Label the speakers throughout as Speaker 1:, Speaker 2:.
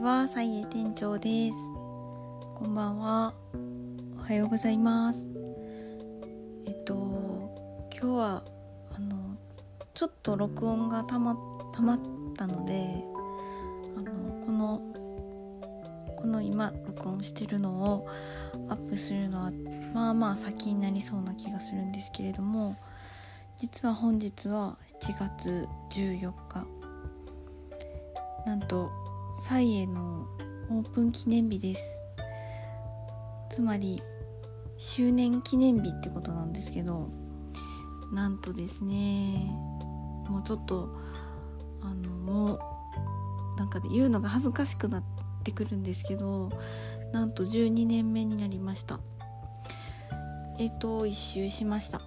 Speaker 1: は、サイエ店長です。こんばんは。おはようございます。えっと、今日は、あの、ちょっと録音がたま、たまったので、あの、この、この今、録音してるのをアップするのは、まあまあ先になりそうな気がするんですけれども、実は本日は7月14日なんとサイエのオープン記念日です。つまり周年記念日ってことなんですけどなんとですねもうちょっとあのもうなんかで言うのが恥ずかしくなってくるんですけどなんと12年目になりました。えっ、と一周しました。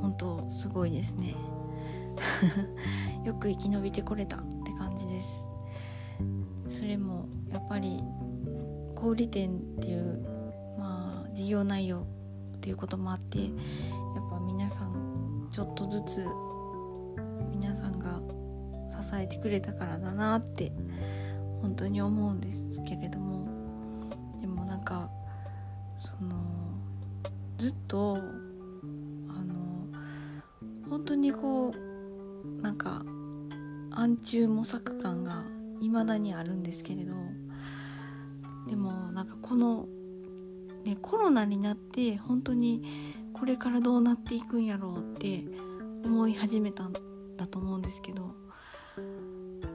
Speaker 1: 本当すごいですね。よく生き延びてこれた。感じです。それもやっぱり小売店っていうまあ事業内容っていうこともあってやっぱ皆さんちょっとずつ皆さんが支えてくれたからだなって本当に思うんですけれどもでもなんかそのずっとあの本当にこうなんか暗中模索感が未だにあるんですけれどでもなんかこの、ね、コロナになって本当にこれからどうなっていくんやろうって思い始めたんだと思うんですけど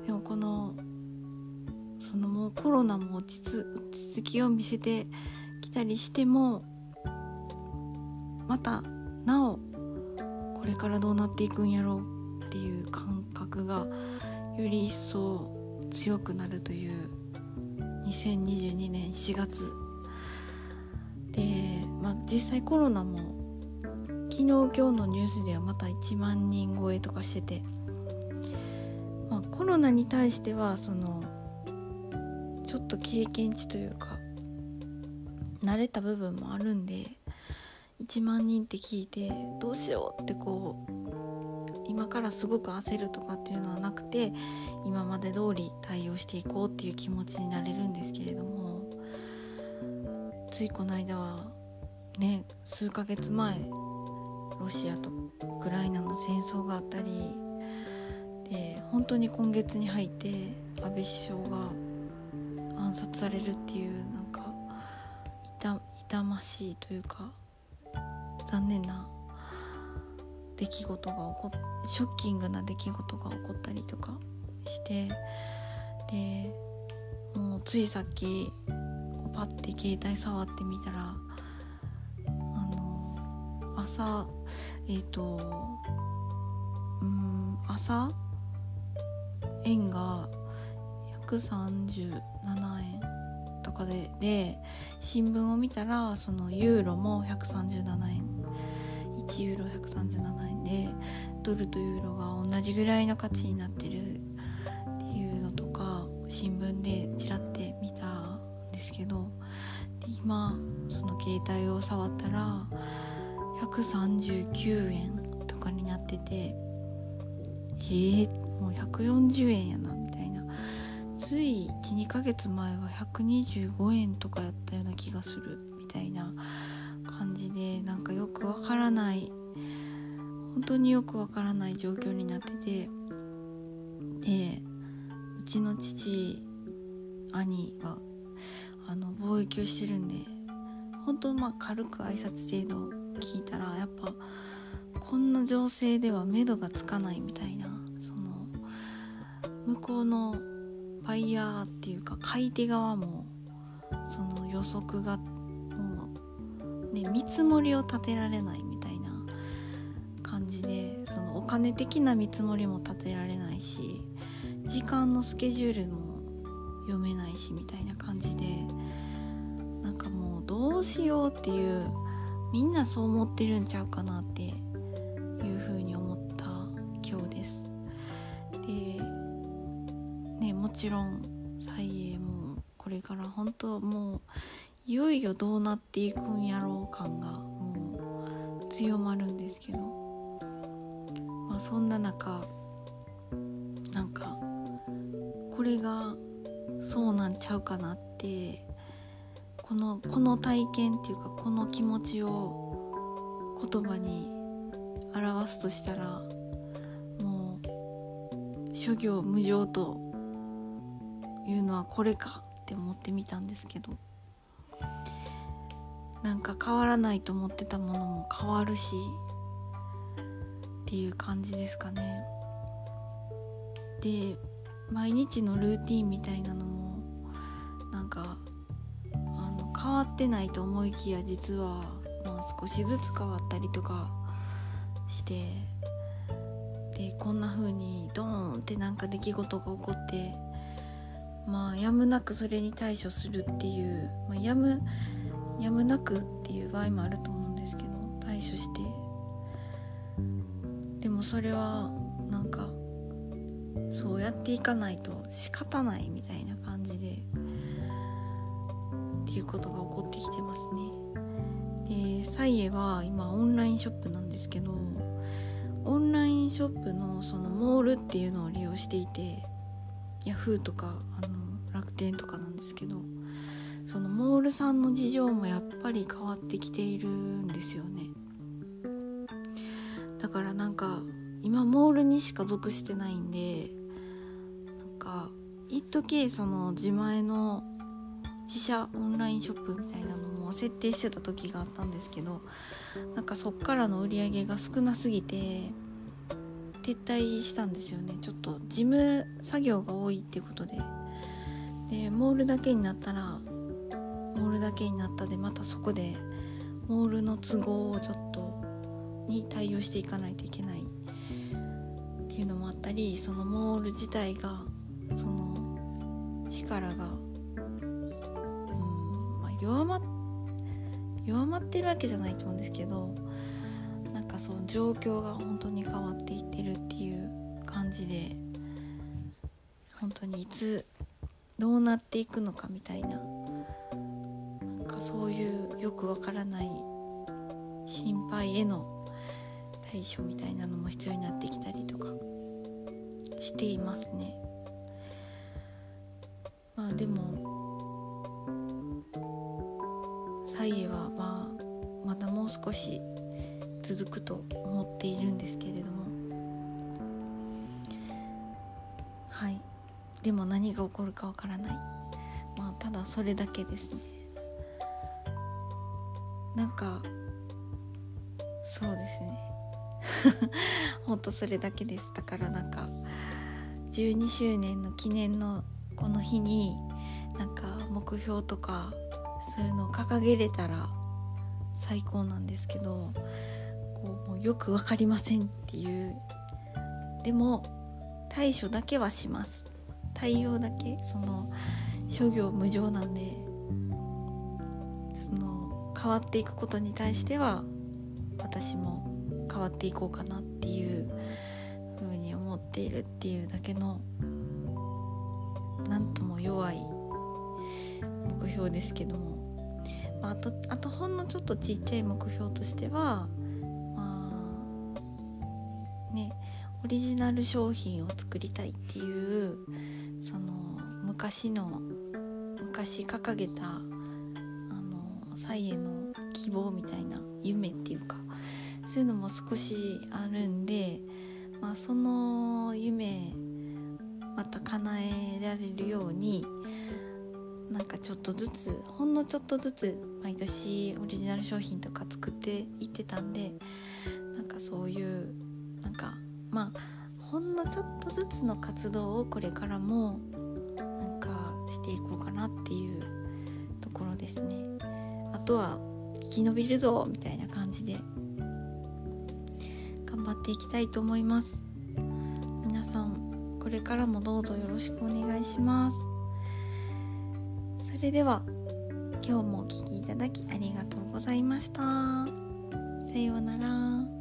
Speaker 1: でもこのそのもうコロナも落ち着きを見せてきたりしてもまたなおこれからどうなっていくんやろうっていう感覚がより一層強くなるという2022年4月。で、まあ、実際コロナも昨日今日のニュースではまた1万人超えとかしてて、まあ、コロナに対してはそのちょっと経験値というか慣れた部分もあるんで1万人って聞いてどうしようってこう今からすごく焦るとかっていうのはなくて今まで通り対応していこうっていう気持ちになれるんですけれどもついこの間はね数ヶ月前ロシアとウクライナの戦争があったりで本当に今月に入って安倍首相が暗殺されるっていうなんか痛ましいというか残念な出来事が起こっショッキングな出来事が起こったりとかしてでもうついさっきパッて携帯触ってみたらあの朝えっ、ー、とうん朝？円が137円とかでで新聞を見たらそのユーロも137円。1ユーロ137円でドルとユーロが同じぐらいの価値になってるっていうのとか新聞でちらって見たんですけどで今その携帯を触ったら139円とかになっててえー、もう140円やなみたいな。つい12ヶ月前は125円とかやったような気がするみたいな。感じでなんかよくわからない本当によくわからない状況になっててでうちの父兄はあの貿易をしてるんで本当まあ軽く挨拶程度聞いたらやっぱこんな情勢では目処がつかないみたいなその向こうのバイヤーっていうか買い手側もその予測がね見積もりを立てられないみたいな感じでそのお金的な見積もりも立てられないし時間のスケジュールも読めないしみたいな感じでなんかもうどうしようっていうみんなそう思ってるんちゃうかなっていうふうに思った今日です。でねもちろん蔡英もこれから本当もういよいよどうなっていくんやろう感がもう強まるんですけど、まあ、そんな中なんかこれがそうなんちゃうかなってこのこの体験っていうかこの気持ちを言葉に表すとしたらもう諸行無常というのはこれかって思ってみたんですけど。なんか変わらないと思ってたものも変わるしっていう感じですかね。で毎日のルーティンみたいなのもなんかあの変わってないと思いきや実は、まあ、少しずつ変わったりとかしてでこんな風にドーンってなんか出来事が起こってまあやむなくそれに対処するっていう、まあ、やむやむなくっていう場合もあると思うんですけど対処して。でもそれはなんかそうやっていかないと仕方ないみたいな感じでっていうことが起こってきてますね。でサイエは今オンラインショップなんですけどオンラインショップのそのモールっていうのを利用していてヤフーとかあの楽天とかなんですけどそのモールさんの事情もやっぱり変わってきているんですよね。だからなんか今モールにしか属してないんでなんか一時その自前の自社オンラインショップみたいなのも設定してた時があったんですけどなんかそっからの売り上げが少なすぎて撤退したんですよね。ちょっと事務作業が多いってことで。でモールだけになったらモールだけになったでまたそこでモールの都合をちょっとに対応していかないといけないっていうのもあったりそのモール自体がその力が、うんまあ、弱ま弱まってるわけじゃないと思うんですけどなんかその状況が本当に変わっていってるっていう感じで本当にいつどうなっていくのかみたいなそういうよくわからない心配への対処みたいなのも必要になってきたりとか。していますね。まあでもサイエはまあまだもう少し続くと思っているんですけれども。はい。でも何が起こるかわからない。まあただそれだけですね。なんかそうですね。ほんとそれだけです。だからなんか12周年の記念のこの日になんか目標とかそういうのを掲げれたら最高なんですけどこうもうよく分かりませんっていう。でも対処だけはします。対応だけその諸行無常なんで変わっていくことに対しては私も変わっていこうかなっていうふうに思っているっていうだけのなんとも弱い目標ですけども、まあ、あとあとほんのちょっとちっちゃい目標としてはまあねオリジナル商品を作りたいっていうその昔の昔掲げたあのサイエの希望みたいな夢っていうかそういうのも少しあるんで、まあ、その夢また叶えられるようになんかちょっとずつほんのちょっとずつ毎年オリジナル商品とか作っていってたんでなんかそういうなんかまあほんのちょっとずつの活動をこれからもなんかしていこうかなっとは生き延びるぞみたいな感じで頑張っていきたいと思います。皆さんこれからもどうぞよろしくお願いします。それでは今日もお聴きいただきありがとうございました。さようなら。